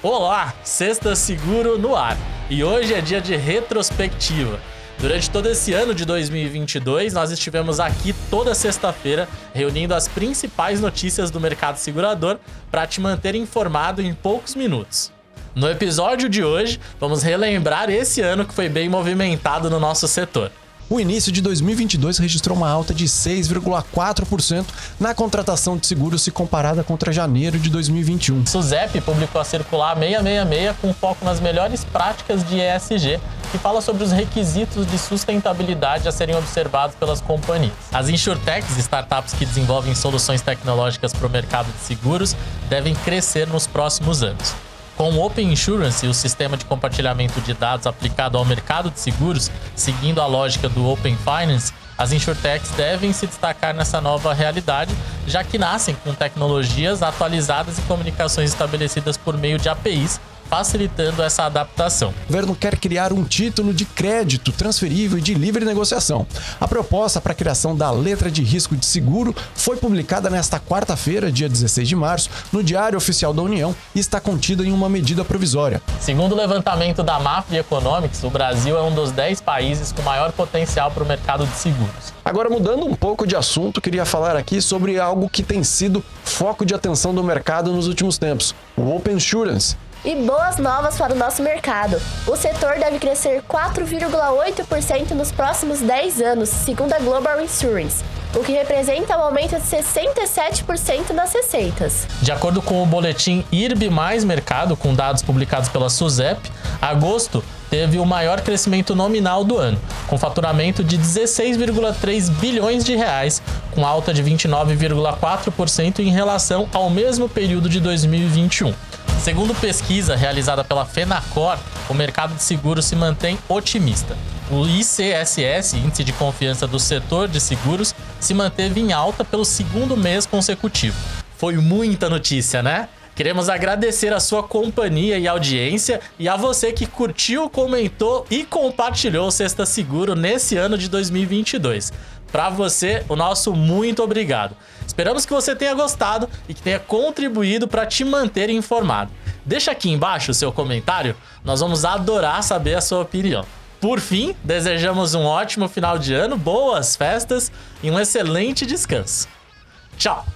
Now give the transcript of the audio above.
Olá, Sexta Seguro no ar. E hoje é dia de retrospectiva. Durante todo esse ano de 2022, nós estivemos aqui toda sexta-feira reunindo as principais notícias do mercado segurador para te manter informado em poucos minutos. No episódio de hoje, vamos relembrar esse ano que foi bem movimentado no nosso setor. O início de 2022 registrou uma alta de 6,4% na contratação de seguros se comparada contra janeiro de 2021. Suzep publicou a circular 666 com foco nas melhores práticas de ESG, que fala sobre os requisitos de sustentabilidade a serem observados pelas companhias. As insurtechs, startups que desenvolvem soluções tecnológicas para o mercado de seguros, devem crescer nos próximos anos. Com o Open Insurance, o sistema de compartilhamento de dados aplicado ao mercado de seguros, seguindo a lógica do Open Finance, as insurtechs devem se destacar nessa nova realidade, já que nascem com tecnologias atualizadas e comunicações estabelecidas por meio de APIs facilitando essa adaptação. O governo quer criar um título de crédito transferível e de livre negociação. A proposta para a criação da letra de risco de seguro foi publicada nesta quarta-feira, dia 16 de março, no Diário Oficial da União e está contida em uma medida provisória. Segundo o levantamento da Mafra Economics, o Brasil é um dos 10 países com maior potencial para o mercado de seguros. Agora, mudando um pouco de assunto, queria falar aqui sobre algo que tem sido foco de atenção do mercado nos últimos tempos: o Open Insurance. E boas novas para o nosso mercado. O setor deve crescer 4,8% nos próximos 10 anos, segundo a Global Insurance, o que representa um aumento de 67% nas receitas. De acordo com o boletim IRB Mais Mercado, com dados publicados pela SUSEP, agosto teve o maior crescimento nominal do ano, com faturamento de 16,3 bilhões de reais, com alta de 29,4% em relação ao mesmo período de 2021. Segundo pesquisa realizada pela Fenacor, o mercado de seguros se mantém otimista. O ICSS, Índice de Confiança do Setor de Seguros, se manteve em alta pelo segundo mês consecutivo. Foi muita notícia, né? Queremos agradecer a sua companhia e audiência e a você que curtiu, comentou e compartilhou o Sexta Seguro nesse ano de 2022. Para você, o nosso muito obrigado. Esperamos que você tenha gostado e que tenha contribuído para te manter informado. Deixa aqui embaixo o seu comentário, nós vamos adorar saber a sua opinião. Por fim, desejamos um ótimo final de ano, boas festas e um excelente descanso. Tchau!